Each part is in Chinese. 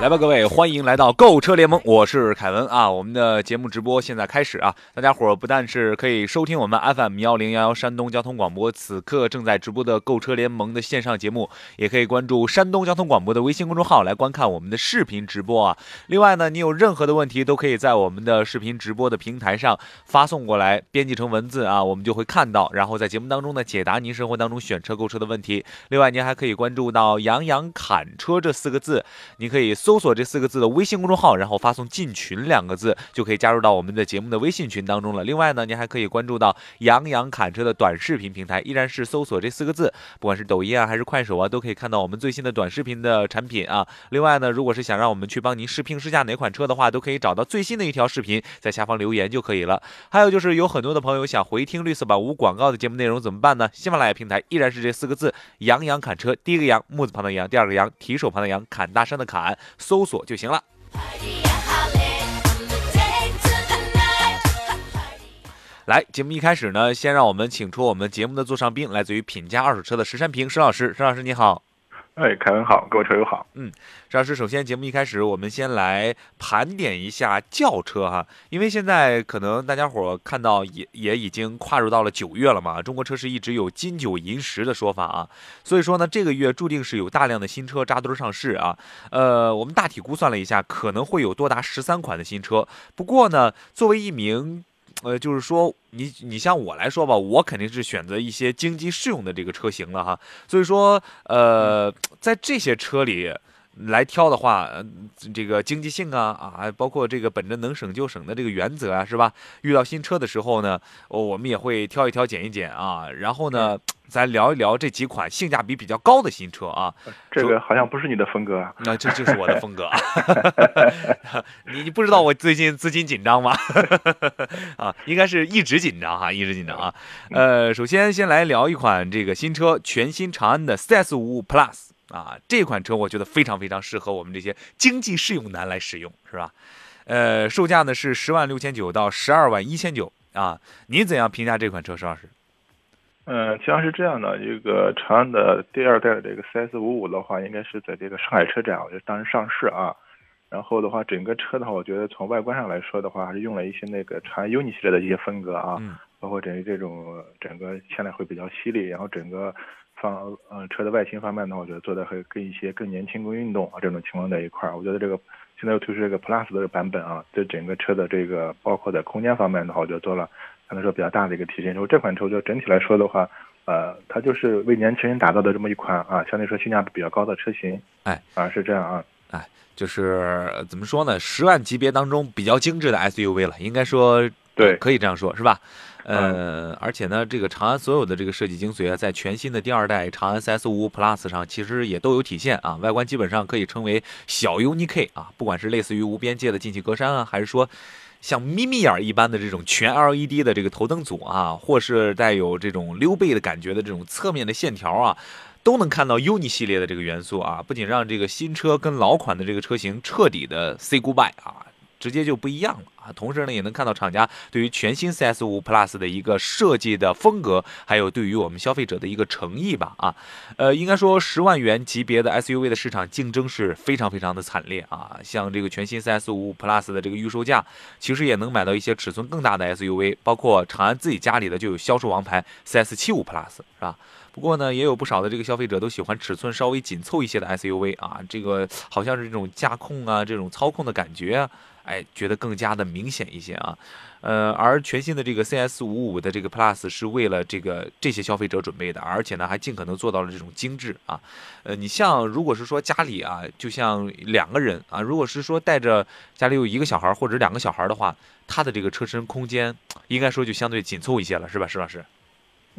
来吧，各位，欢迎来到购车联盟，我是凯文啊。我们的节目直播现在开始啊，大家伙不但是可以收听我们 FM 幺零幺幺山东交通广播此刻正在直播的购车联盟的线上节目，也可以关注山东交通广播的微信公众号来观看我们的视频直播啊。另外呢，你有任何的问题都可以在我们的视频直播的平台上发送过来，编辑成文字啊，我们就会看到，然后在节目当中呢解答您生活当中选车购车的问题。另外，您还可以关注到“杨洋侃车”这四个字，你可以。搜索这四个字的微信公众号，然后发送“进群”两个字，就可以加入到我们的节目的微信群当中了。另外呢，您还可以关注到杨洋侃车的短视频平台，依然是搜索这四个字，不管是抖音啊还是快手啊，都可以看到我们最新的短视频的产品啊。另外呢，如果是想让我们去帮您试评试驾哪款车的话，都可以找到最新的一条视频，在下方留言就可以了。还有就是有很多的朋友想回听绿色版无广告的节目内容怎么办呢？喜马拉雅平台依然是这四个字：杨洋侃车，第一个杨木字旁的杨，第二个杨提手旁的杨，侃大山的侃。搜索就行了。来，节目一开始呢，先让我们请出我们节目的座上宾，来自于品家二手车的石山平石老师。石老师你好。哎，凯文好，各位车友好。嗯，石老师，首先节目一开始，我们先来盘点一下轿车哈，因为现在可能大家伙看到也也已经跨入到了九月了嘛，中国车市一直有金九银十的说法啊，所以说呢，这个月注定是有大量的新车扎堆上市啊。呃，我们大体估算了一下，可能会有多达十三款的新车。不过呢，作为一名呃，就是说，你你像我来说吧，我肯定是选择一些经济适用的这个车型了哈。所以说，呃，在这些车里来挑的话，这个经济性啊啊，包括这个本着能省就省的这个原则啊，是吧？遇到新车的时候呢，我们也会挑一挑、拣一拣啊。然后呢。咱聊一聊这几款性价比比较高的新车啊，这个好像不是你的风格啊，那这就是我的风格。你你不知道我最近资金紧张吗？啊，应该是一直紧张哈，一直紧张啊。呃，首先先来聊一款这个新车，全新长安的 CS55 Plus 啊，这款车我觉得非常非常适合我们这些经济适用男来使用，是吧？呃，售价呢是十万六千九到十二万一千九啊，您怎样评价这款车，石老师？嗯，实际上是这样的，这个长安的第二代的这个 CS 五五的话，应该是在这个上海车展，我觉得当时上市啊。然后的话，整个车的话，我觉得从外观上来说的话，还是用了一些那个长安 UNI 系列的一些风格啊，包括整个这种整个现在会比较犀利，然后整个方嗯车的外形方面呢，我觉得做的会跟一些更年轻、更运动啊这种情况在一块儿。我觉得这个现在又推出这个 Plus 的这个版本啊，对整个车的这个包括在空间方面的话，我觉得做了。可能说比较大的一个提升，说这款车就整体来说的话，呃，它就是为年轻人打造的这么一款啊，相对说性价比比较高的车型，哎，啊是这样啊，哎，就是怎么说呢，十万级别当中比较精致的 SUV 了，应该说对，可以这样说，是吧？呃，而且呢，这个长安所有的这个设计精髓啊，在全新的第二代长安 CS55 Plus 上，其实也都有体现啊，外观基本上可以称为小 UNI-K 啊，不管是类似于无边界的进气格栅啊，还是说。像眯眯眼一般的这种全 LED 的这个头灯组啊，或是带有这种溜背的感觉的这种侧面的线条啊，都能看到 UNI 系列的这个元素啊，不仅让这个新车跟老款的这个车型彻底的 say goodbye 啊。直接就不一样了啊！同时呢，也能看到厂家对于全新 CS5 Plus 的一个设计的风格，还有对于我们消费者的一个诚意吧啊！呃，应该说十万元级别的 SUV 的市场竞争是非常非常的惨烈啊！像这个全新 CS5 Plus 的这个预售价，其实也能买到一些尺寸更大的 SUV，包括长安自己家里的就有销售王牌 CS75 Plus，是吧？不过呢，也有不少的这个消费者都喜欢尺寸稍微紧凑一些的 SUV 啊，这个好像是这种驾控啊，这种操控的感觉啊。哎，觉得更加的明显一些啊，呃，而全新的这个 CS 五五的这个 Plus 是为了这个这些消费者准备的，而且呢还尽可能做到了这种精致啊，呃，你像如果是说家里啊，就像两个人啊，如果是说带着家里有一个小孩或者两个小孩的话，他的这个车身空间应该说就相对紧凑一些了，是吧，石老师？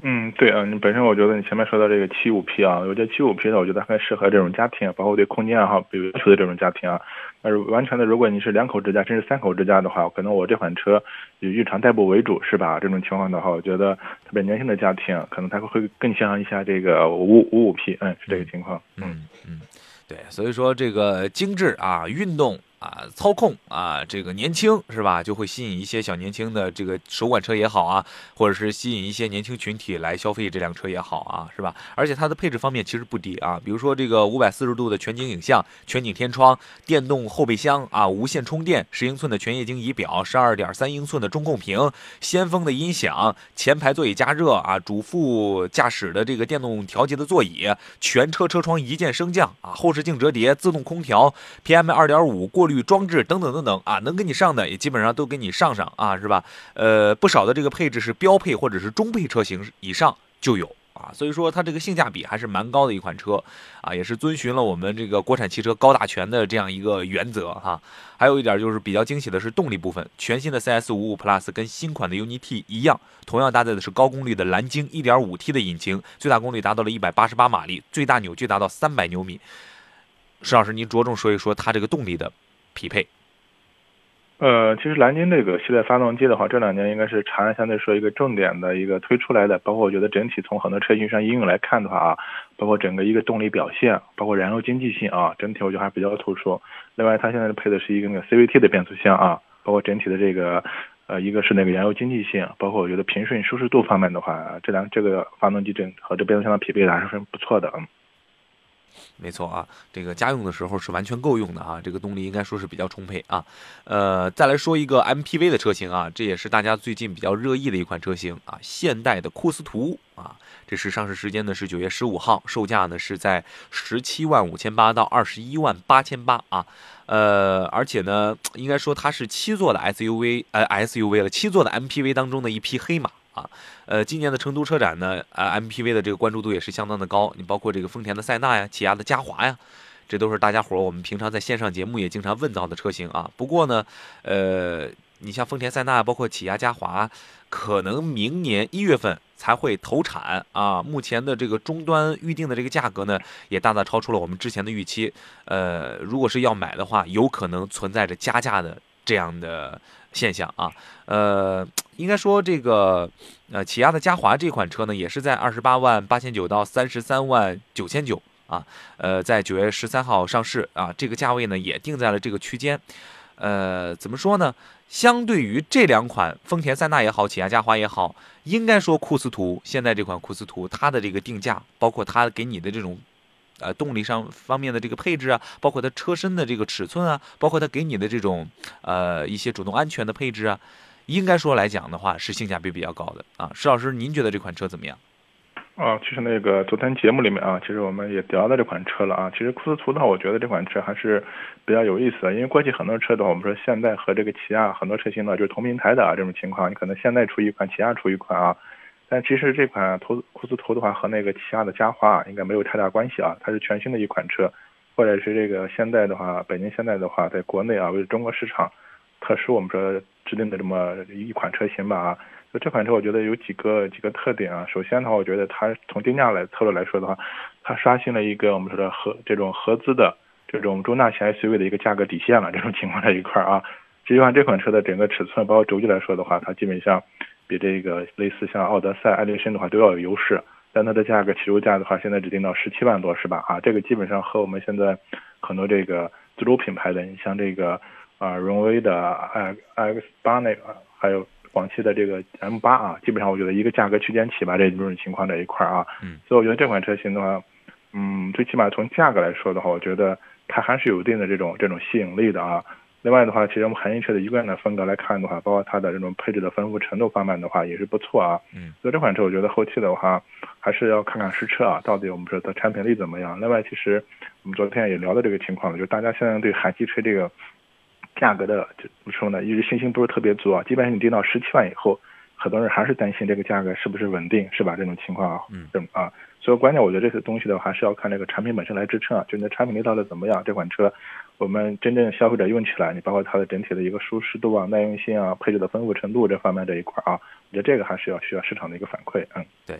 嗯，对啊，你本身我觉得你前面说到这个七五 P 啊，我觉得七五 P 的，我觉得很适合这种家庭，包括对空间啊有要求的这种家庭啊。但是完全的，如果你是两口之家，甚至三口之家的话，可能我这款车以日常代步为主，是吧？这种情况的话，我觉得特别年轻的家庭，可能他会更像一下这个五五五 P，嗯，是这个情况。嗯嗯，对，所以说这个精致啊，运动。啊，操控啊，这个年轻是吧，就会吸引一些小年轻的这个首款车也好啊，或者是吸引一些年轻群体来消费这辆车也好啊，是吧？而且它的配置方面其实不低啊，比如说这个五百四十度的全景影像、全景天窗、电动后备箱啊、无线充电、十英寸的全液晶仪表、十二点三英寸的中控屏、先锋的音响、前排座椅加热啊、主副驾驶的这个电动调节的座椅、全车车窗一键升降啊、后视镜折叠、自动空调、PM 二点五过滤。装置等等等等啊，能给你上的也基本上都给你上上啊，是吧？呃，不少的这个配置是标配或者是中配车型以上就有啊，所以说它这个性价比还是蛮高的一款车啊，也是遵循了我们这个国产汽车高大全的这样一个原则哈。还有一点就是比较惊喜的是动力部分，全新的 CS 五五 Plus 跟新款的 UNI-T 一样，同样搭载的是高功率的蓝鲸 1.5T 的引擎，最大功率达到了188马力，最大扭矩达到300牛米。石老师，您着重说一说它这个动力的。匹配，呃，其实蓝鲸这个系列发动机的话，这两年应该是长安相对说一个重点的一个推出来的，包括我觉得整体从很多车型上应用来看的话啊，包括整个一个动力表现，包括燃油经济性啊，整体我觉得还比较突出。另外，它现在配的是一个那个 CVT 的变速箱啊，包括整体的这个呃，一个是那个燃油经济性，包括我觉得平顺舒适度方面的话，这两这个发动机整和这变速箱的匹配还是很不错的嗯。没错啊，这个家用的时候是完全够用的啊，这个动力应该说是比较充沛啊。呃，再来说一个 MPV 的车型啊，这也是大家最近比较热议的一款车型啊，现代的库斯图啊，这是上市时间呢是九月十五号，售价呢是在十七万五千八到二十一万八千八啊。呃，而且呢，应该说它是七座的 SUV，呃 SUV 了，七座的 MPV 当中的一匹黑马。啊，呃，今年的成都车展呢，啊，MPV 的这个关注度也是相当的高。你包括这个丰田的塞纳呀，起亚的嘉华呀，这都是大家伙我们平常在线上节目也经常问到的车型啊。不过呢，呃，你像丰田塞纳，包括起亚嘉华，可能明年一月份才会投产啊。目前的这个终端预定的这个价格呢，也大大超出了我们之前的预期。呃，如果是要买的话，有可能存在着加价的这样的现象啊。呃。应该说，这个呃，起亚的嘉华这款车呢，也是在二十八万八千九到三十三万九千九啊，呃，在九月十三号上市啊，这个价位呢也定在了这个区间。呃，怎么说呢？相对于这两款丰田塞纳也好，起亚嘉华也好，应该说库斯图现在这款库斯图它的这个定价，包括它给你的这种呃动力上方面的这个配置啊，包括它车身的这个尺寸啊，包括它给你的这种呃一些主动安全的配置啊。应该说来讲的话，是性价比比较高的啊。石老师，您觉得这款车怎么样？啊，其实那个昨天节目里面啊，其实我们也聊到这款车了啊。其实库斯图的话，我觉得这款车还是比较有意思的，因为过去很多车的话，我们说现代和这个起亚很多车型呢就是同平台的啊这种情况，你可能现在出一款，起亚出一款啊。但其实这款图库斯图的话和那个起亚的嘉华应该没有太大关系啊，它是全新的一款车，或者是这个现代的话，北京现代的话，在国内啊为中国市场。特殊我们说制定的这么一款车型吧啊，就这款车我觉得有几个几个特点啊。首先的话，我觉得它从定价来策略来说的话，它刷新了一个我们说的合这种合资的这种中大型 SUV 的一个价格底线了。这种情况在一块儿啊，实际上这款车的整个尺寸包括轴距来说的话，它基本上比这个类似像奥德赛、爱力绅的话都要有优势。但它的价格起售价的话，现在只定到十七万多是吧？啊，这个基本上和我们现在很多这个自主品牌的，你像这个。啊，荣威的 X X 八那个，还有广汽的这个 M 八啊，基本上我觉得一个价格区间起吧，这种情况这一块儿啊。嗯。所以我觉得这款车型的话，嗯，最起码从价格来说的话，我觉得它还是有一定的这种这种吸引力的啊。另外的话，其实我们韩系车的一贯的风格来看的话，包括它的这种配置的丰富程度方面的话，也是不错啊。嗯。所以这款车我觉得后期的话，还是要看看实车啊，到底我们说的产品力怎么样。另外，其实我们昨天也聊到这个情况了，就大家现在对韩系车这个。价格的怎么说呢？一直信心不是特别足啊。基本上你定到十七万以后，很多人还是担心这个价格是不是稳定，是吧？这种情况啊，嗯，这啊，所以关键我觉得这些东西的话，还是要看这个产品本身来支撑啊，就你的产品力到底怎么样，这款车我们真正消费者用起来，你包括它的整体的一个舒适度啊、耐用性啊、配置的丰富程度这方面这一块啊，我觉得这个还是要需要市场的一个反馈，嗯，对。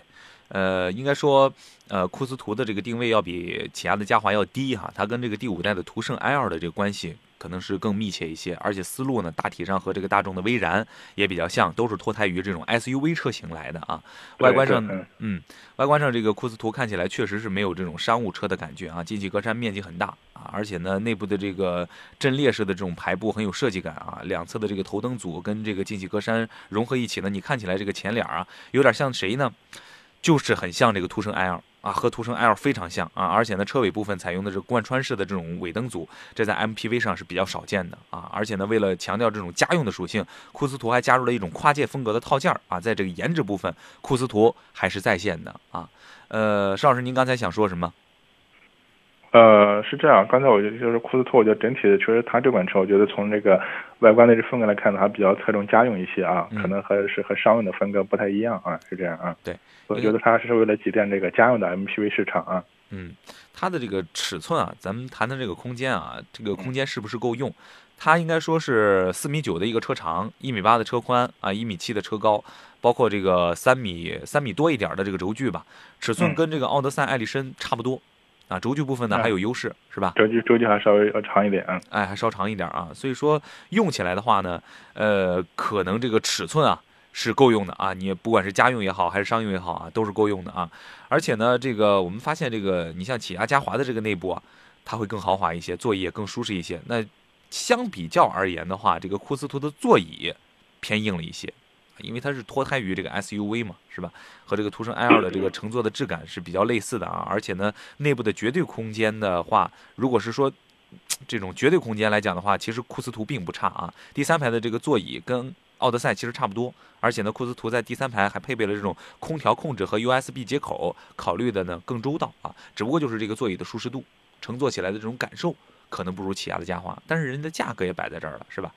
呃，应该说，呃，库斯图的这个定位要比起亚的嘉华要低哈，它跟这个第五代的途胜 L 的这个关系可能是更密切一些，而且思路呢，大体上和这个大众的威然也比较像，都是脱胎于这种 SUV 车型来的啊。外观上，嗯，外观上这个库斯图看起来确实是没有这种商务车的感觉啊，进气格栅面积很大啊，而且呢，内部的这个阵列式的这种排布很有设计感啊，两侧的这个头灯组跟这个进气格栅融合一起呢，你看起来这个前脸啊，有点像谁呢？就是很像这个途胜 L 啊，和途胜 L 非常像啊，而且呢，车尾部分采用的是贯穿式的这种尾灯组，这在 MPV 上是比较少见的啊。而且呢，为了强调这种家用的属性，库斯图还加入了一种跨界风格的套件啊，在这个颜值部分，库斯图还是在线的啊。呃，邵老师，您刚才想说什么？呃，是这样，刚才我觉得就是库斯托，我觉得整体的确实它这款车，我觉得从这个外观的这风格来看呢，还比较侧重家用一些啊，可能还是和商用的风格不太一样啊，是这样啊。对，我觉得它是为了挤占这个家用的 MPV 市场啊。嗯，它的这个尺寸啊，咱们谈谈这个空间啊，这个空间是不是够用？它应该说是四米九的一个车长，一米八的车宽啊，一米七的车高，包括这个三米三米多一点的这个轴距吧，尺寸跟这个奥德赛、艾力绅差不多。啊，轴距部分呢还有优势，是吧？轴距轴距还稍微要长一点啊，哎，还稍长一点啊。所以说用起来的话呢，呃，可能这个尺寸啊是够用的啊。你不管是家用也好，还是商用也好啊，都是够用的啊。而且呢，这个我们发现这个，你像起亚嘉华的这个内部啊，它会更豪华一些，座椅也更舒适一些。那相比较而言的话，这个库斯图的座椅偏硬了一些。因为它是脱胎于这个 SUV 嘛，是吧？和这个途胜 L 的这个乘坐的质感是比较类似的啊。而且呢，内部的绝对空间的话，如果是说这种绝对空间来讲的话，其实库斯图并不差啊。第三排的这个座椅跟奥德赛其实差不多，而且呢，库斯图在第三排还配备了这种空调控制和 USB 接口，考虑的呢更周到啊。只不过就是这个座椅的舒适度，乘坐起来的这种感受可能不如起亚的嘉华，但是人家的价格也摆在这儿了，是吧？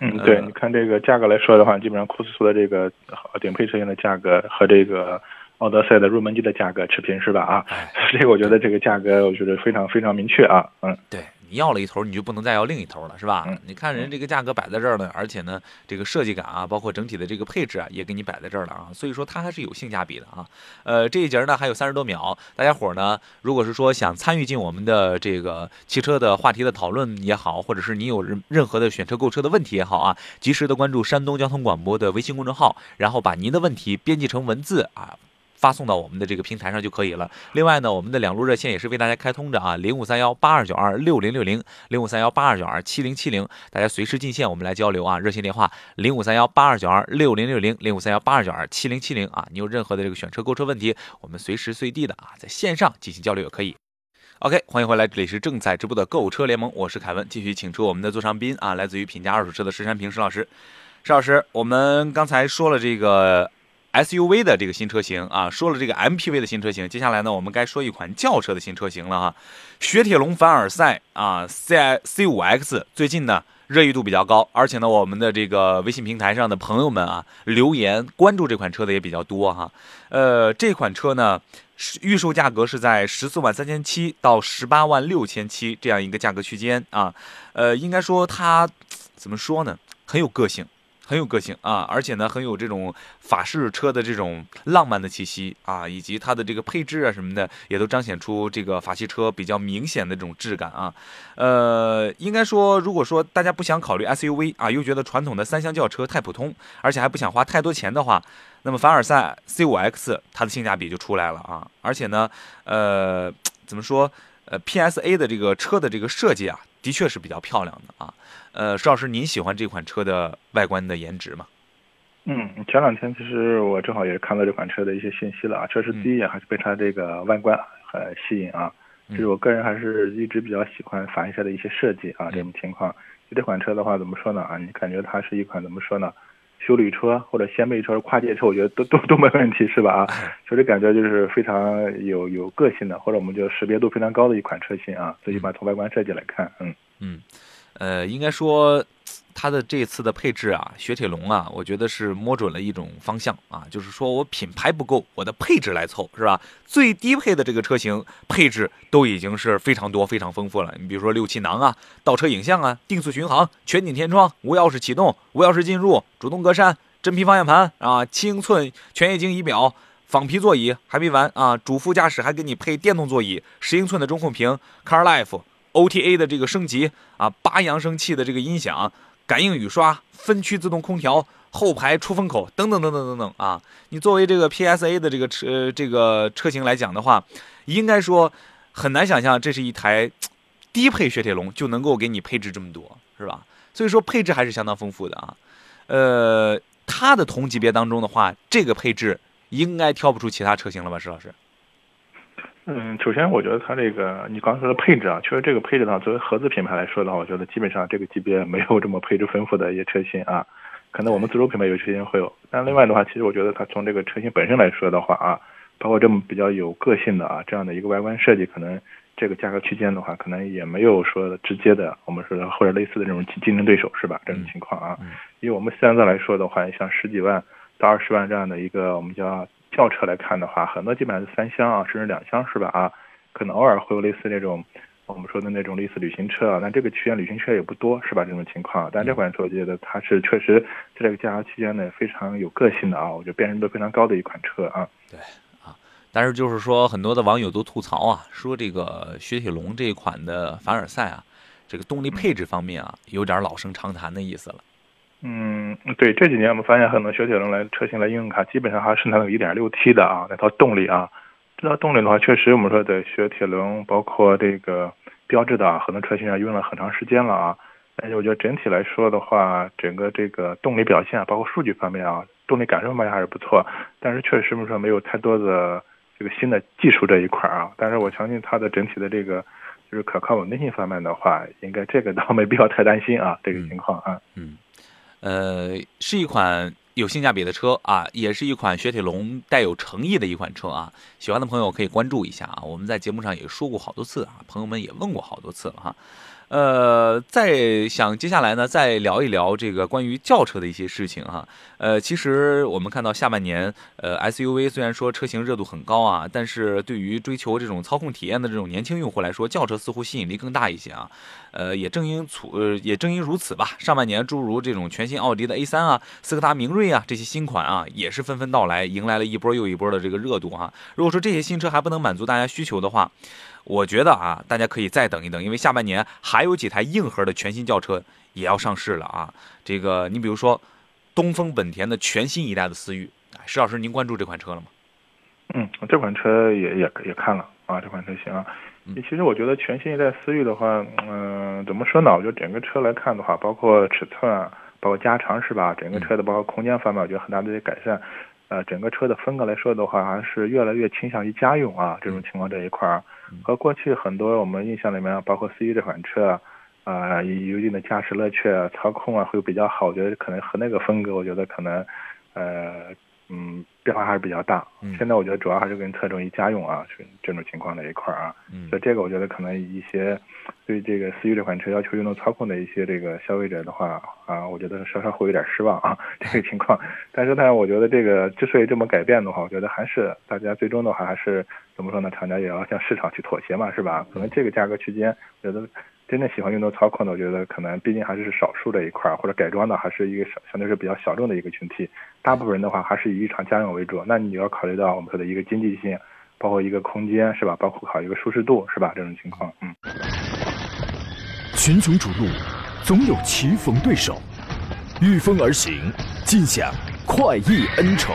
嗯，对，你看这个价格来说的话，基本上库斯图的这个顶配车型的价格和这个奥德赛的入门级的价格持平，是吧？啊，这个我觉得这个价格我觉得非常非常明确啊，嗯，对。你要了一头，你就不能再要另一头了，是吧？你看人这个价格摆在这儿呢，而且呢，这个设计感啊，包括整体的这个配置啊，也给你摆在这儿了啊，所以说它还是有性价比的啊。呃，这一节呢还有三十多秒，大家伙儿呢，如果是说想参与进我们的这个汽车的话题的讨论也好，或者是你有任任何的选车购车的问题也好啊，及时的关注山东交通广播的微信公众号，然后把您的问题编辑成文字啊。发送到我们的这个平台上就可以了。另外呢，我们的两路热线也是为大家开通着啊，零五三幺八二九二六零六零，零五三幺八二九二七零七零，大家随时进线，我们来交流啊。热线电话零五三幺八二九二六零六零，零五三幺八二九二七零七零啊。你有任何的这个选车购车问题，我们随时随地的啊，在线上进行交流也可以。OK，欢迎回来，这里是正在直播的购车联盟，我是凯文，继续请出我们的座上宾啊，来自于品家二手车的石山平石老师。石老师，我们刚才说了这个。SUV 的这个新车型啊，说了这个 MPV 的新车型，接下来呢，我们该说一款轿车的新车型了哈。雪铁龙凡尔赛啊，C C5X 最近呢热议度比较高，而且呢，我们的这个微信平台上的朋友们啊留言关注这款车的也比较多哈。呃，这款车呢预售价格是在十四万三千七到十八万六千七这样一个价格区间啊。呃，应该说它怎么说呢，很有个性。很有个性啊，而且呢，很有这种法式车的这种浪漫的气息啊，以及它的这个配置啊什么的，也都彰显出这个法系车比较明显的这种质感啊。呃，应该说，如果说大家不想考虑 SUV 啊，又觉得传统的三厢轿车太普通，而且还不想花太多钱的话，那么凡尔赛 C5X 它的性价比就出来了啊。而且呢，呃，怎么说？呃，PSA 的这个车的这个设计啊，的确是比较漂亮的啊。呃，邵老师，您喜欢这款车的外观的颜值吗？嗯，前两天其实我正好也是看到这款车的一些信息了啊，确实第一眼还是被它这个外观很吸引啊。就是我个人还是一直比较喜欢法系车的一些设计啊，这种情况。就这款车的话，怎么说呢啊？你感觉它是一款怎么说呢？修理车或者掀背车、跨界车，我觉得都都都没问题，是吧？啊，所以感觉就是非常有有个性的，或者我们就识别度非常高的一款车型啊。最起码从外观设计来看，嗯嗯。呃，应该说。它的这次的配置啊，雪铁龙啊，我觉得是摸准了一种方向啊，就是说我品牌不够，我的配置来凑，是吧？最低配的这个车型配置都已经是非常多、非常丰富了。你比如说六气囊啊、倒车影像啊、定速巡航、全景天窗、无钥匙启动、无钥匙进入、主动格栅、真皮方向盘啊、七英寸全液晶仪表、仿皮座椅还没完啊，主副驾驶还给你配电动座椅、十英寸的中控屏、CarLife OTA 的这个升级啊、八扬声器的这个音响。感应雨刷、分区自动空调、后排出风口等等等等等等啊！你作为这个 PSA 的这个车这个车型来讲的话，应该说很难想象这是一台低配雪铁龙就能够给你配置这么多，是吧？所以说配置还是相当丰富的啊。呃，它的同级别当中的话，这个配置应该挑不出其他车型了吧，石老师？嗯，首先我觉得它这个你刚才说的配置啊，确实这个配置的话，作为合资品牌来说的话，我觉得基本上这个级别没有这么配置丰富的一些车型啊。可能我们自主品牌有车型会有，但另外的话，其实我觉得它从这个车型本身来说的话啊，包括这么比较有个性的啊这样的一个外观设计，可能这个价格区间的话，可能也没有说直接的我们说的或者类似的这种竞争对手是吧？这种情况啊，因为我们现在来说的话，像十几万到二十万这样的一个我们叫。轿车来看的话，很多基本上是三厢啊，甚至两厢是吧？啊，可能偶尔会有类似那种我们说的那种类似旅行车啊，但这个区间旅行车也不多是吧？这种情况，但这款车我觉得它是确实在这个价格区间内非常有个性的啊，我觉得辨识度非常高的一款车啊。对啊，但是就是说很多的网友都吐槽啊，说这个雪铁龙这一款的凡尔赛啊，这个动力配置方面啊，有点老生常谈的意思了。嗯，对，这几年我们发现很多雪铁龙来车型来应用卡，基本上还是那个 1.6T 的啊，那套动力啊。这套动力的话，确实我们说的雪铁龙，包括这个标志的很多车型上用了很长时间了啊。但是我觉得整体来说的话，整个这个动力表现啊，包括数据方面啊，动力感受方面还是不错。但是确实我们说没有太多的这个新的技术这一块啊。但是我相信它的整体的这个就是可靠稳定性方面的话，应该这个倒没必要太担心啊，这个情况啊。嗯。呃，是一款有性价比的车啊，也是一款雪铁龙带有诚意的一款车啊。喜欢的朋友可以关注一下啊，我们在节目上也说过好多次啊，朋友们也问过好多次了哈。呃，再想接下来呢，再聊一聊这个关于轿车的一些事情哈。呃，其实我们看到下半年，呃，SUV 虽然说车型热度很高啊，但是对于追求这种操控体验的这种年轻用户来说，轿车似乎吸引力更大一些啊。呃，也正因此，呃，也正因如此吧，上半年诸如这种全新奥迪的 A3 啊、斯柯达明锐啊这些新款啊，也是纷纷到来，迎来了一波又一波的这个热度哈。如果说这些新车还不能满足大家需求的话，我觉得啊，大家可以再等一等，因为下半年还有几台硬核的全新轿车也要上市了啊。这个，你比如说，东风本田的全新一代的思域，石老师，您关注这款车了吗？嗯，这款车也也也看了啊，这款车型啊。其实我觉得全新一代思域的话，嗯，怎么说呢？我觉得整个车来看的话，包括尺寸啊，包括加长是吧？整个车的包括空间方面，我觉得很大的改善。呃，整个车的风格来说的话，还是越来越倾向于家用啊，这种情况这一块儿，和过去很多我们印象里面，包括思域这款车，啊，有一定的驾驶乐趣、啊操控啊，会比较好。我觉得可能和那个风格，我觉得可能，呃。嗯，变化还是比较大。现在我觉得主要还是更侧重于家用啊，是这种情况的一块儿啊。所以这个我觉得可能一些对这个思域这款车要求运动操控的一些这个消费者的话啊，我觉得稍稍会有点失望啊，这个情况。但是呢，我觉得这个之所以这么改变的话，我觉得还是大家最终的话还是怎么说呢？厂家也要向市场去妥协嘛，是吧？可能这个价格区间，我觉得。真正喜欢运动操控的，我觉得可能毕竟还是少数的一块，或者改装的还是一个相相对是比较小众的一个群体。大部分人的话还是以日常家用为主。那你要考虑到我们说的一个经济性，包括一个空间，是吧？包括考一个舒适度，是吧？这种情况，嗯。群雄逐鹿，总有棋逢对手，御风而行，尽享快意恩仇。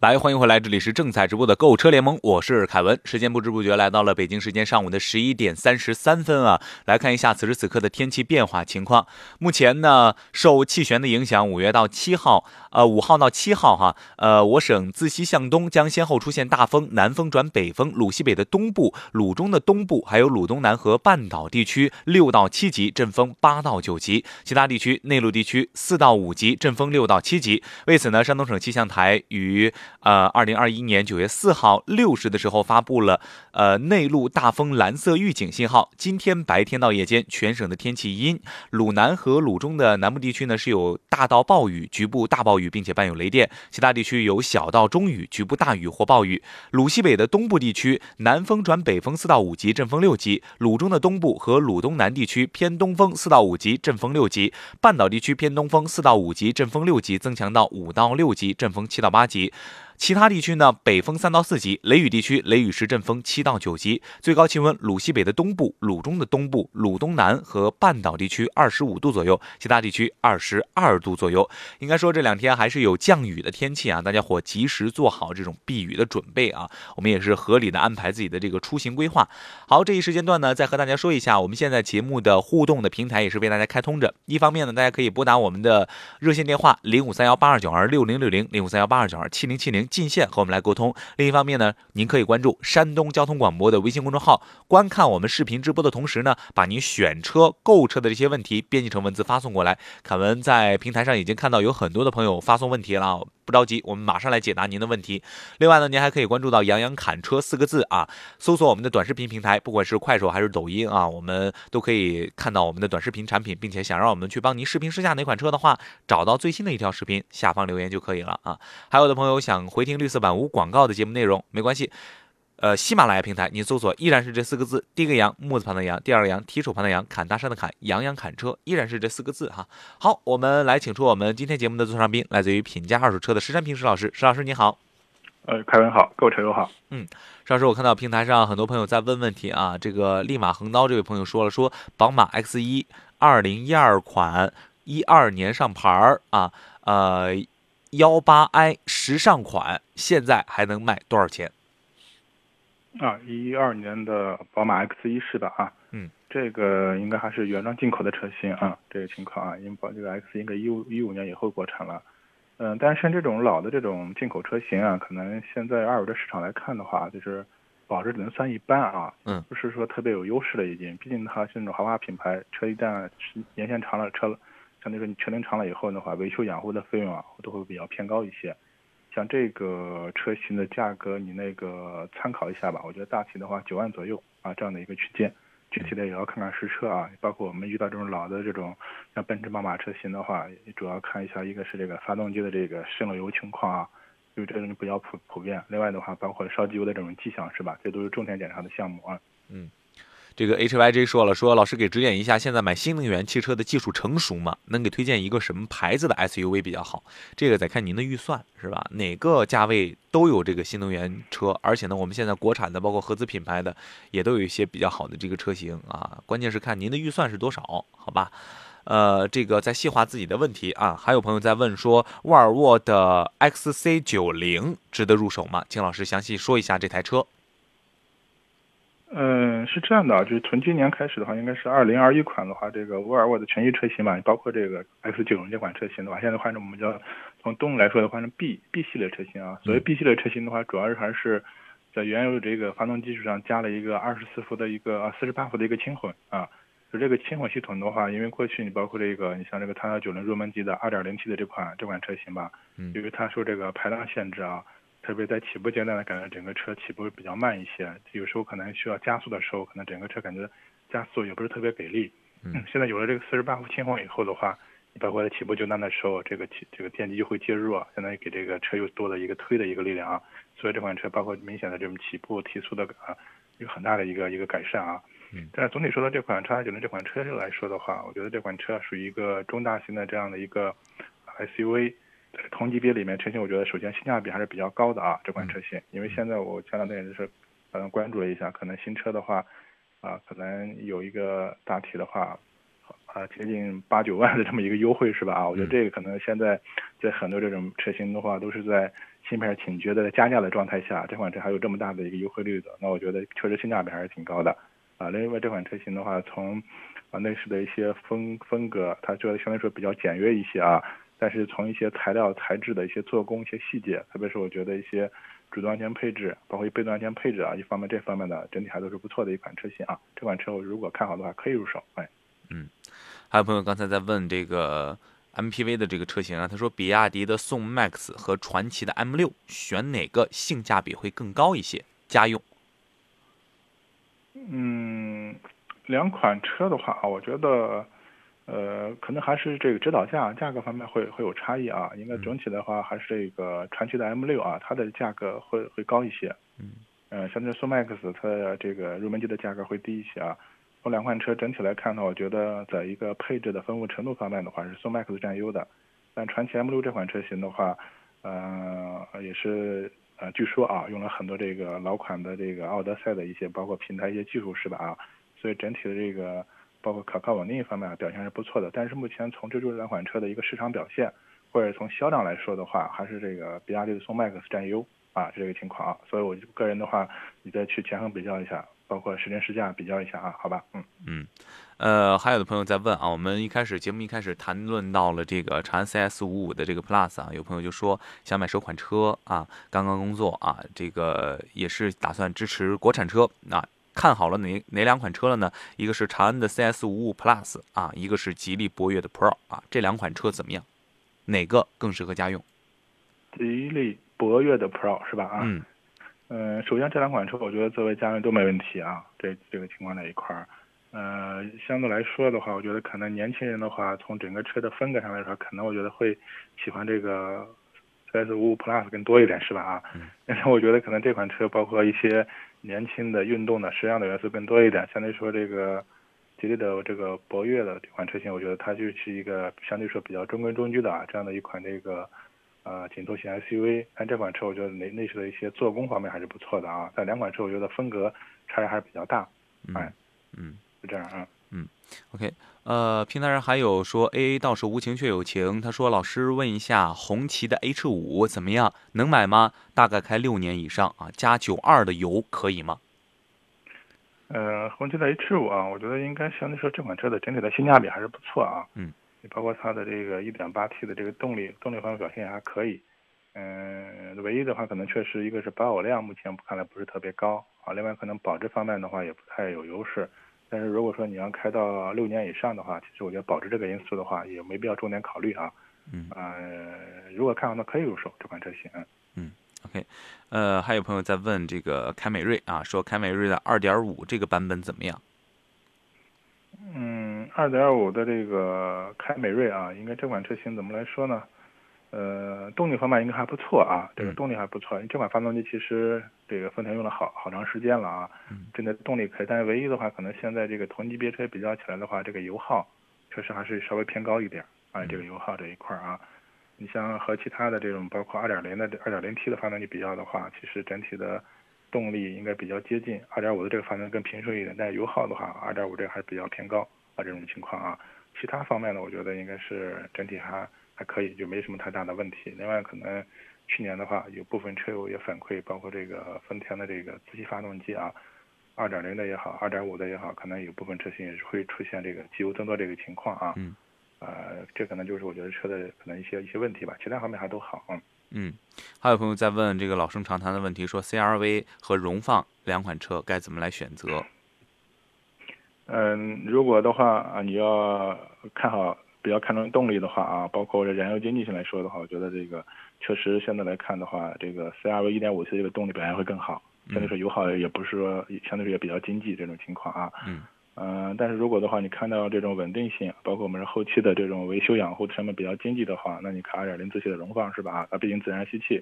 来，欢迎回来，这里是正在直播的购物车联盟，我是凯文。时间不知不觉来到了北京时间上午的十一点三十三分啊，来看一下此时此刻的天气变化情况。目前呢，受气旋的影响，五月到七号，呃，五号到七号哈，呃，我省自西向东将先后出现大风，南风转北风，鲁西北的东部、鲁中的东部，还有鲁东南和半岛地区六到七级，阵风八到九级；其他地区内陆地区四到五级，阵风六到七级。为此呢，山东省气象台于呃，二零二一年九月四号六时的时候发布了呃内陆大风蓝色预警信号。今天白天到夜间，全省的天气阴，鲁南和鲁中的南部地区呢是有大到暴雨，局部大暴雨，并且伴有雷电；其他地区有小到中雨，局部大雨或暴雨。鲁西北的东部地区南风转北风四到五级，阵风六级；鲁中的东部和鲁东南地区偏东风四到五级，阵风六级；半岛地区偏东风四到五级，阵风六级，增强到五到六级，阵风七到八级。其他地区呢，北风三到四级，雷雨地区雷雨时阵风七到九级，最高气温鲁西北的东部、鲁中的东部、鲁东南和半岛地区二十五度左右，其他地区二十二度左右。应该说这两天还是有降雨的天气啊，大家伙及时做好这种避雨的准备啊。我们也是合理的安排自己的这个出行规划。好，这一时间段呢，再和大家说一下，我们现在节目的互动的平台也是为大家开通着。一方面呢，大家可以拨打我们的热线电话零五三幺八二九二六零六零零五三幺八二九二七零七零。进线和我们来沟通。另一方面呢，您可以关注山东交通广播的微信公众号，观看我们视频直播的同时呢，把您选车、购车的这些问题编辑成文字发送过来。凯文在平台上已经看到有很多的朋友发送问题了。不着急，我们马上来解答您的问题。另外呢，您还可以关注到“杨洋侃车”四个字啊，搜索我们的短视频平台，不管是快手还是抖音啊，我们都可以看到我们的短视频产品，并且想让我们去帮您视频试驾哪款车的话，找到最新的一条视频，下方留言就可以了啊。还有的朋友想回听绿色版无广告的节目内容，没关系。呃，喜马拉雅平台，您搜索依然是这四个字：第一个羊，木字旁的羊，第二个羊，提手旁的羊，砍大山的砍，羊羊砍车，依然是这四个字哈。好，我们来请出我们今天节目的座上宾，来自于品家二手车的石山平石老师。石老师你好，呃，凯文好，各位车友好。嗯，石老师，我看到平台上很多朋友在问问题啊，这个立马横刀这位朋友说了，说宝马 X 一二零一二款，一二年上牌儿啊，呃，幺八 i 时尚款，现在还能卖多少钱？啊，一二年的宝马 X 一式的啊，嗯，这个应该还是原装进口的车型啊，这个情况啊，因为宝这个 X 应该一五一五年以后国产了，嗯，但是像这种老的这种进口车型啊，可能现在二手车市场来看的话，就是保值只能算一般啊，嗯，不是说特别有优势了已经，毕竟它是那种豪华品牌，车一旦年限长了，车相对说你车龄长了以后的话，维修养护的费用啊都会比较偏高一些。像这个车型的价格，你那个参考一下吧。我觉得大体的话九万左右啊，这样的一个区间。具体的也要看看实车啊，包括我们遇到这种老的这种像奔驰、宝马车型的话，主要看一下一个是这个发动机的这个渗漏油情况啊，因为这种比较普普遍。另外的话，包括烧机油的这种迹象是吧？这都是重点检查的项目啊。嗯。这个 H Y J 说了，说老师给指点一下，现在买新能源汽车的技术成熟吗？能给推荐一个什么牌子的 S U V 比较好？这个得看您的预算是吧？哪个价位都有这个新能源车，而且呢，我们现在国产的，包括合资品牌的，也都有一些比较好的这个车型啊。关键是看您的预算是多少，好吧？呃，这个在细化自己的问题啊。还有朋友在问说，沃尔沃的 X C 九零值得入手吗？请老师详细说一下这台车。嗯，是这样的，就是从今年开始的话，应该是二零二一款的话，这个沃尔沃的全系车型嘛，包括这个 X 九零这款车型的话，现在换成我们叫从动力来说的换成 B B 系列车型啊。所谓 B 系列车型的话，主要是还是在原有这个发动机基础上加了一个二十四伏的一个啊四十八伏的一个轻混啊。就这个轻混系统的话，因为过去你包括这个，你像这个唐九零入门级的二点零 T 的这款这款车型吧，由于它受这个排量限制啊。特别在起步阶段呢，感觉整个车起步比较慢一些，有时候可能需要加速的时候，可能整个车感觉加速也不是特别给力。嗯，现在有了这个四十八伏轻混以后的话，你包括在起步阶段的时候，这个起这个电机就会介入，相当于给这个车又多了一个推的一个力量啊。所以这款车包括明显的这种起步提速的啊，有很大的一个一个改善啊。嗯，但是总体说到这款叉九零这款车来说的话，我觉得这款车属于一个中大型的这样的一个 SUV。同级别里面车型，我觉得首先性价比还是比较高的啊，这款车型，因为现在我前两天也是，嗯，关注了一下，可能新车的话，啊，可能有一个大体的话，啊，接近八九万的这么一个优惠是吧？啊，我觉得这个可能现在在很多这种车型的话，都是在芯片紧缺的加价的状态下，这款车还有这么大的一个优惠率的，那我觉得确实性价比还是挺高的啊。另外这款车型的话，从啊内饰的一些风风格，它就相对来说比较简约一些啊。但是从一些材料材质的一些做工、一些细节，特别是我觉得一些主动安全配置，包括被动安全配置啊，一方面这方面的整体还都是不错的一款车型啊。这款车我如果看好的话，可以入手。哎，嗯，还有朋友刚才在问这个 MPV 的这个车型啊，他说比亚迪的宋 MAX 和传祺的 M6 选哪个性价比会更高一些？家用？嗯，两款车的话啊，我觉得。呃，可能还是这个指导价价格方面会会有差异啊。应该整体的话，还是这个传祺的 M 六啊，它的价格会会高一些。嗯。呃，相对宋 MAX 它这个入门级的价格会低一些啊。从两款车整体来看呢，我觉得在一个配置的丰富程度方面的话，是宋 MAX 占优的。但传祺 M 六这款车型的话，呃，也是呃，据说啊，用了很多这个老款的这个奥德赛的一些包括平台一些技术是吧啊，所以整体的这个。包括可靠稳定方面表现是不错的，但是目前从这这两款车的一个市场表现，或者从销量来说的话，还是这个比亚迪的宋 MAX 占优啊，这个情况啊，所以我个人的话，你再去权衡比较一下，包括时间试驾比较一下啊，好吧，嗯嗯，呃，还有的朋友在问啊，我们一开始节目一开始谈论到了这个长安 CS 五五的这个 Plus 啊，有朋友就说想买首款车啊，刚刚工作啊，这个也是打算支持国产车啊。看好了哪哪两款车了呢？一个是长安的 CS 五五 Plus 啊，一个是吉利博越的 Pro 啊，这两款车怎么样？哪个更适合家用？吉利博越的 Pro 是吧？啊，嗯，呃，首先这两款车我觉得作为家用都没问题啊。这这个情况在一块儿，呃，相对来说的话，我觉得可能年轻人的话，从整个车的风格上来说，可能我觉得会喜欢这个 CS 五五 Plus 更多一点，是吧？啊，但是我觉得可能这款车包括一些。年轻的运动的时尚的元素更多一点，相对说这个吉利的这个博越的这款车型，我觉得它就是一个相对说比较中规中矩的啊这样的一款这个呃紧凑型 SUV。但这款车我觉得内内饰的一些做工方面还是不错的啊。但两款车我觉得风格差异还是比较大，哎，嗯，就这样啊。嗯，OK，呃，平台上还有说 AA 倒是无情却有情，他说老师问一下红旗的 H 五怎么样，能买吗？大概开六年以上啊，加九二的油可以吗？呃，红旗的 H 五啊，我觉得应该相对说这款车的整体的性价比还是不错啊。嗯，你包括它的这个 1.8T 的这个动力，动力方面表现也还可以。嗯，唯一的话可能确实一个是保有量目前看来不是特别高啊，另外可能保值方面的话也不太有优势。但是如果说你要开到六年以上的话，其实我觉得保值这个因素的话也没必要重点考虑啊。嗯。呃，如果看好那可以入手这款车型。嗯。OK。呃，还有朋友在问这个凯美瑞啊，说凯美瑞的2.5这个版本怎么样？嗯，2.5的这个凯美瑞啊，应该这款车型怎么来说呢？呃，动力方面应该还不错啊，这个动力还不错。这款发动机其实这个丰田用了好好长时间了啊，真的动力可以。但是唯一的话，可能现在这个同级别车比较起来的话，这个油耗确实还是稍微偏高一点啊。这个油耗这一块啊，你像和其他的这种包括二点零的二点零 T 的发动机比较的话，其实整体的动力应该比较接近。二点五的这个发动机更平顺一点，但是油耗的话二点五这个还是比较偏高啊。这种情况啊，其他方面呢，我觉得应该是整体还。还可以，就没什么太大的问题。另外，可能去年的话，有部分车友也反馈，包括这个丰田的这个自吸发动机啊，二点零的也好，二点五的也好，可能有部分车型也是会出现这个机油增多这个情况啊。嗯。呃，这可能就是我觉得车的可能一些一些问题吧，其他方面还都好。嗯。还有朋友在问这个老生常谈的问题，说 CRV 和荣放两款车该怎么来选择？嗯，如果的话啊，你要看好。比较看重动力的话啊，包括这燃油经济性来说的话，我觉得这个确实现在来看的话，这个 CRV 1.5T 这个动力表现会更好，相对说油耗也不是说相对说也比较经济这种情况啊。嗯。嗯，但是如果的话，你看到这种稳定性，包括我们是后期的这种维修养护成本比较经济的话，那你看2.0自吸的荣放是吧？它毕竟自然吸气，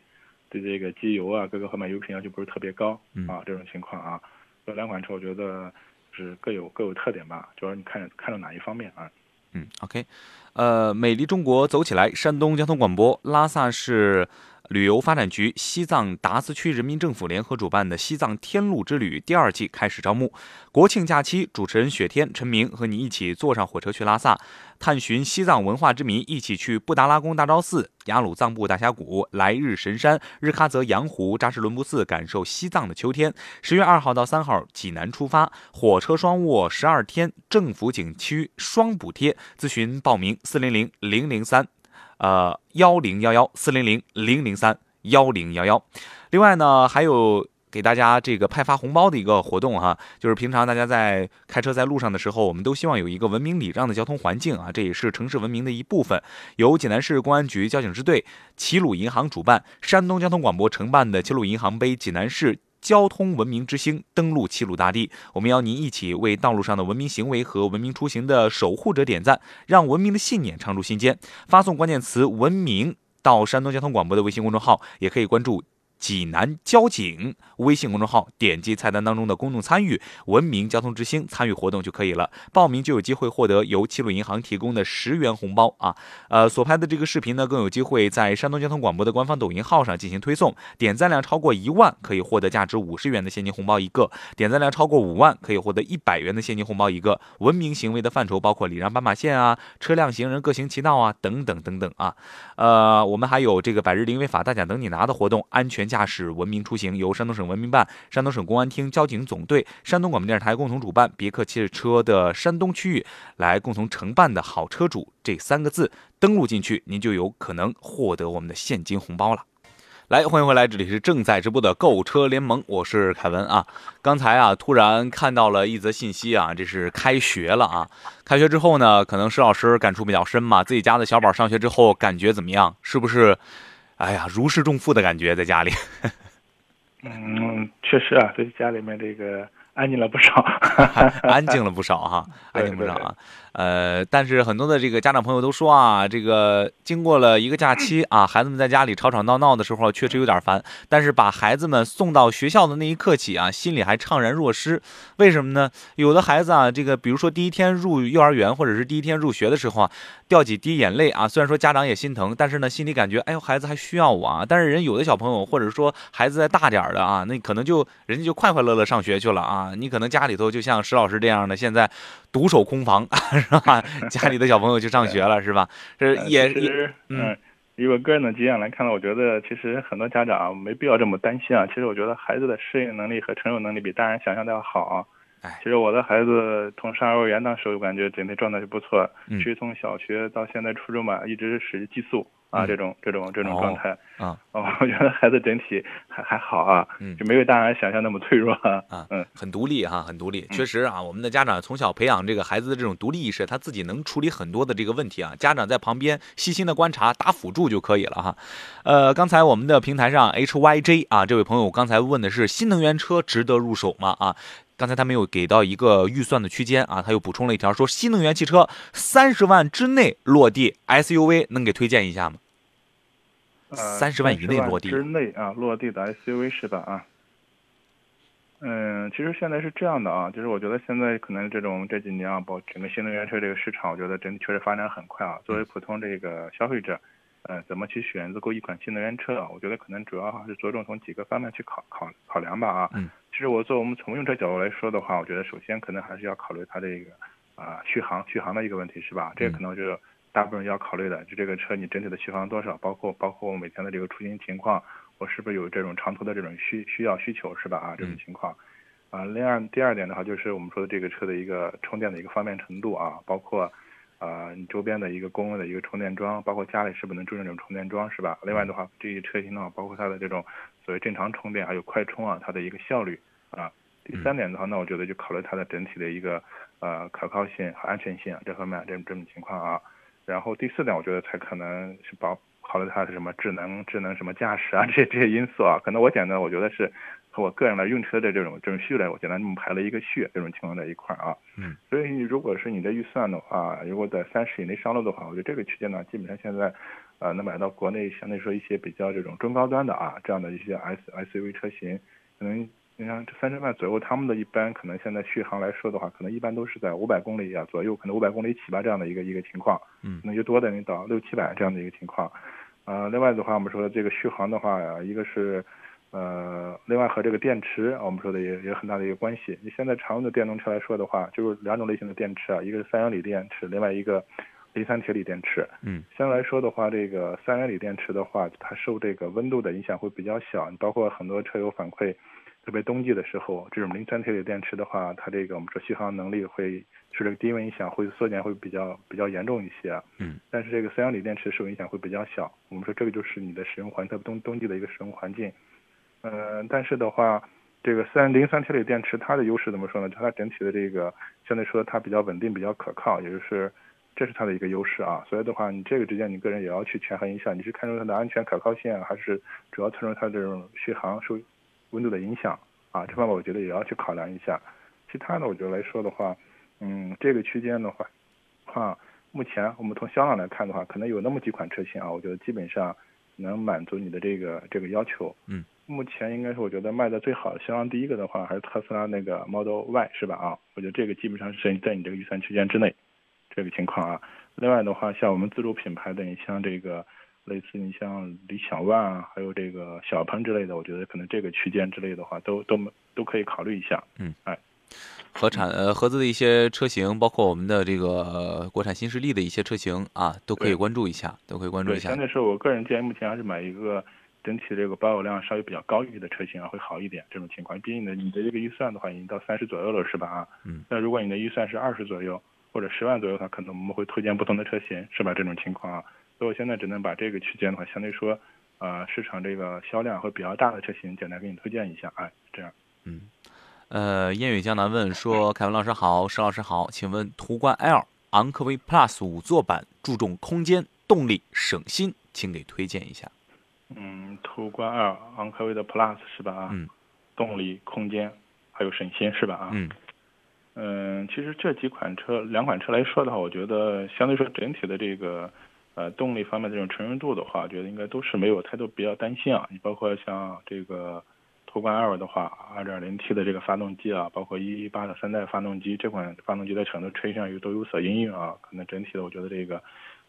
对这个机油啊各个方面油品要求不是特别高啊，这种情况啊，这两款车我觉得是各有各有特点吧，主要你看看到哪一方面啊？嗯，OK，呃，美丽中国走起来，山东交通广播，拉萨市，旅游发展局西藏达斯区人民政府联合主办的西藏天路之旅第二季开始招募。国庆假期，主持人雪天、陈明和你一起坐上火车去拉萨，探寻西藏文化之谜，一起去布达拉宫大昭寺、雅鲁藏布大峡谷、来日神山、日喀则羊湖、扎什伦布寺，感受西藏的秋天。十月二号到三号，济南出发，火车双卧十二天，政府景区双补贴。咨询报名：四零零零零三，呃幺零幺幺四零零零零三幺零幺幺。另外呢，还有。给大家这个派发红包的一个活动哈，就是平常大家在开车在路上的时候，我们都希望有一个文明礼让的交通环境啊，这也是城市文明的一部分。由济南市公安局交警支队、齐鲁银行主办，山东交通广播承办的齐鲁银行杯济南市交通文明之星登陆齐鲁大地，我们邀您一起为道路上的文明行为和文明出行的守护者点赞，让文明的信念常驻心间。发送关键词“文明”到山东交通广播的微信公众号，也可以关注。济南交警微信公众号，点击菜单当中的公众参与文明交通之星参与活动就可以了，报名就有机会获得由齐鲁银行提供的十元红包啊！呃，所拍的这个视频呢，更有机会在山东交通广播的官方抖音号上进行推送，点赞量超过一万可以获得价值五十元的现金红包一个，点赞量超过五万可以获得一百元的现金红包一个。文明行为的范畴包括礼让斑马线啊，车辆行人各行其道啊，等等等等啊！呃，我们还有这个百日零违法大奖等你拿的活动，安全。驾驶文明出行由山东省文明办、山东省公安厅交警总队、山东广播电视台共同主办，别克汽车的山东区域来共同承办的“好车主”这三个字登录进去，您就有可能获得我们的现金红包了。来，欢迎回来，这里是正在直播的购车联盟，我是凯文啊。刚才啊，突然看到了一则信息啊，这是开学了啊。开学之后呢，可能石老师感触比较深嘛，自己家的小宝上学之后感觉怎么样？是不是？哎呀，如释重负的感觉在家里。嗯，确实啊，对家里面这个安静了不少，安静了不少哈，安静不少啊。呃，但是很多的这个家长朋友都说啊，这个经过了一个假期啊，孩子们在家里吵吵闹闹的时候，确实有点烦。但是把孩子们送到学校的那一刻起啊，心里还怅然若失。为什么呢？有的孩子啊，这个比如说第一天入幼儿园或者是第一天入学的时候啊，掉几滴眼泪啊。虽然说家长也心疼，但是呢，心里感觉哎呦，孩子还需要我啊。但是人有的小朋友或者说孩子再大点的啊，那可能就人家就快快乐乐上学去了啊。你可能家里头就像石老师这样的，现在独守空房。是吧？家里的小朋友去上学了，是吧？这也是嗯，以我个人的经验来看呢，我觉得其实很多家长没必要这么担心啊。其实我觉得孩子的适应能力和承受能力比大人想象的要好。哎，其实我的孩子从上幼儿园那时候，我感觉整体状态就不错。其实从小学到现在初中吧，一直是属于寄宿。啊，这种这种这种状态啊，我觉得孩子整体还还好啊，嗯，就没有大人想象那么脆弱啊，嗯，很独立哈，很独立，确实啊，我们的家长从小培养这个孩子的这种独立意识，他自己能处理很多的这个问题啊，家长在旁边细心的观察，打辅助就可以了哈。呃，刚才我们的平台上 H Y J 啊，这位朋友刚才问的是新能源车值得入手吗？啊。刚才他没有给到一个预算的区间啊，他又补充了一条说新能源汽车三十万之内落地 SUV 能给推荐一下吗？三十万以内落地之内啊，落地的 SUV 是吧啊？嗯，其实现在是这样的啊，就是我觉得现在可能这种这几年啊，包整个新能源车这个市场，我觉得整体确实发展很快啊。作为普通这个消费者，呃，怎么去选择购一款新能源车啊？我觉得可能主要还是着重从几个方面去考考考量吧啊。嗯。其实我做我们从用车角度来说的话，我觉得首先可能还是要考虑它这个啊续航续航的一个问题，是吧？这个可能就是大部分人要考虑的，就这个车你整体的续航多少，包括包括我每天的这个出行情况，我是不是有这种长途的这种需需要需求，是吧？啊，这种情况。啊，另外第二点的话，就是我们说的这个车的一个充电的一个方便程度啊，包括啊你周边的一个公共的一个充电桩，包括家里是不是能住这种充电桩，是吧？另外的话，这些车型的话，包括它的这种。所谓正常充电还有快充啊，它的一个效率啊。第三点的话，那我觉得就考虑它的整体的一个呃可靠性和安全性这方面这这种情况啊。然后第四点，我觉得才可能是保考虑它的什么智能智能什么驾驶啊这些这些因素啊。可能我简单，我觉得是和我个人来用车的这种这种序列，我简单这么排了一个序，这种情况在一块儿啊。嗯。所以如果是你的预算的话，如果在三十以内上路的话，我觉得这个区间呢，基本上现在。呃，能买到国内相对说一些比较这种中高端的啊，这样的一些 S SUV 车型，可能你看这三十万左右，他们的一般可能现在续航来说的话，可能一般都是在五百公里啊左右，可能五百公里起吧这样的一个一个情况，嗯，可能就多的能到六七百这样的一个情况，呃，另外的话，我们说这个续航的话呀，一个是。呃，另外和这个电池，我们说的也也有很大的一个关系。你现在常用的电动车来说的话，就是两种类型的电池啊，一个是三元锂电池，另外一个磷酸铁锂电池。嗯，相对来说的话，这个三元锂电池的话，它受这个温度的影响会比较小。包括很多车友反馈，特别冬季的时候，这种磷酸铁锂电池的话，它这个我们说续航能力会受这个低温影响会缩减会比较比较严重一些。嗯，但是这个三元锂电池受影响会比较小。我们说这个就是你的使用环，特别冬冬季的一个使用环境。嗯，但是的话，这个三磷酸铁锂电池它的优势怎么说呢？它整体的这个相对说它比较稳定、比较可靠，也就是这是它的一个优势啊。所以的话，你这个之间你个人也要去权衡一下，你是看重它的安全可靠性，还是主要看重它这种续航受温度的影响啊？这方面我觉得也要去考量一下。其他的我觉得来说的话，嗯，这个区间的话，啊目前我们从销量来看的话，可能有那么几款车型啊，我觉得基本上能满足你的这个这个要求。嗯。目前应该是我觉得卖的最好的，销量第一个的话还是特斯拉那个 Model Y 是吧？啊，我觉得这个基本上是在你这个预算区间之内，这个情况啊。另外的话，像我们自主品牌的，你像这个类似你像理想 ONE 啊，还有这个小鹏之类的，我觉得可能这个区间之类的话，都都都可以考虑一下。嗯，哎，合产呃合资的一些车型，包括我们的这个国产新势力的一些车型啊，都可以关注一下，都可以关注一下。相对说，我个人建议目前还是买一个。整体这个保有量稍微比较高一些的车型啊，会好一点。这种情况，毕竟呢，你的这个预算的话，已经到三十左右了，是吧？啊，嗯。那如果你的预算是二十左右或者十万左右的话，可能我们会推荐不同的车型，是吧？这种情况啊，所以我现在只能把这个区间的话，相对说，呃，市场这个销量会比较大的车型，简单给你推荐一下，啊，这样。嗯。呃，烟雨江南问说：“凯文老师好，石老师好，请问途观 L 昂科威 Plus 五座版注重空间、动力、省心，请给推荐一下。”嗯，途观二昂科威的 Plus 是吧？啊，嗯，动力、空间还有省心是吧？啊，嗯，嗯，其实这几款车，两款车来说的话，我觉得相对说整体的这个呃动力方面这种成熟度的话，觉得应该都是没有太多比较担心啊。你包括像这个途观二的话，2.0T 的这个发动机啊，包括1.8的三代发动机，这款发动机在整个车上有都有所应用啊。可能整体的，我觉得这个。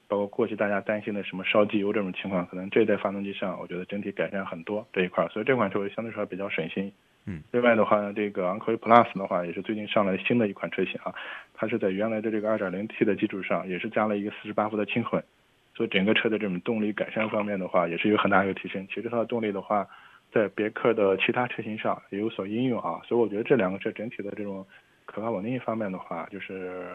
包括过去大家担心的什么烧机油这种情况，可能这一代发动机上，我觉得整体改善很多这一块，所以这款车相对说比较省心。嗯，另外的话呢，这个昂科威 Plus 的话，也是最近上来新的一款车型啊，它是在原来的这个 2.0T 的基础上，也是加了一个48伏的轻混，所以整个车的这种动力改善方面的话，也是有很大一个提升。其实它的动力的话，在别克的其他车型上也有所应用啊，所以我觉得这两个车整体的这种可靠稳定性方面的话，就是。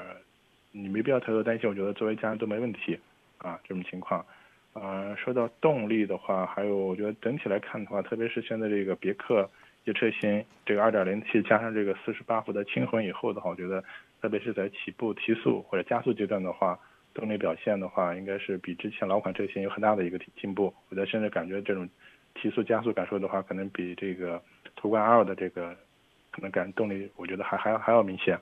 你没必要太多担心，我觉得作为家人都没问题，啊，这种情况，呃，说到动力的话，还有我觉得整体来看的话，特别是现在这个别克这车型，这个 2.0T 加上这个48伏的轻混以后的话，我觉得特别是在起步、提速或者加速阶段的话，动力表现的话，应该是比之前老款车型有很大的一个进步。我在现在感觉这种提速、加速感受的话，可能比这个途观 L 的这个可能感动力，我觉得还还还要明显。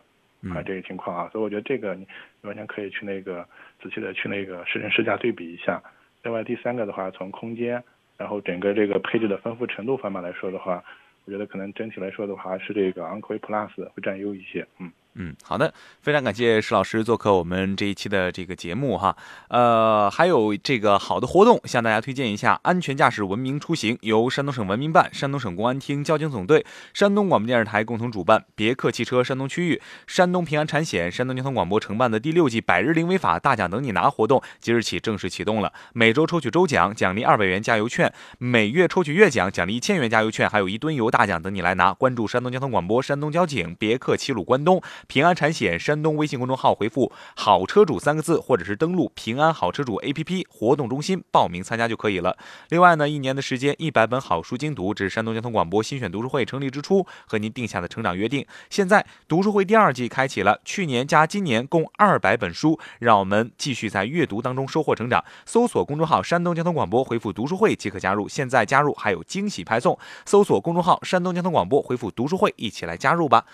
啊，这个情况啊，所以我觉得这个你完全可以去那个仔细的去那个试乘试驾对比一下。另外第三个的话，从空间，然后整个这个配置的丰富程度方面来说的话，我觉得可能整体来说的话，是这个昂科威 Plus 会占优一些，嗯。嗯，好的，非常感谢石老师做客我们这一期的这个节目哈。呃，还有这个好的活动向大家推荐一下：安全驾驶文明出行，由山东省文明办、山东省公安厅交警总队、山东广播电视台共同主办，别克汽车山东区域、山东平安产险、山东交通广播承办的第六季百日零违法大奖等你拿活动，即日起正式启动了。每周抽取周奖，奖励二百元加油券；每月抽取月奖，奖励一千元加油券，还有一吨油大奖等你来拿。关注山东交通广播、山东交警、别克齐鲁关东。平安产险山东微信公众号回复“好车主”三个字，或者是登录平安好车主 APP 活动中心报名参加就可以了。另外呢，一年的时间，一百本好书精读，这是山东交通广播新选读书会成立之初和您定下的成长约定。现在读书会第二季开启了，去年加今年共二百本书，让我们继续在阅读当中收获成长。搜索公众号“山东交通广播”，回复“读书会”即可加入。现在加入还有惊喜派送，搜索公众号“山东交通广播”，回复“读书会”，一起来加入吧。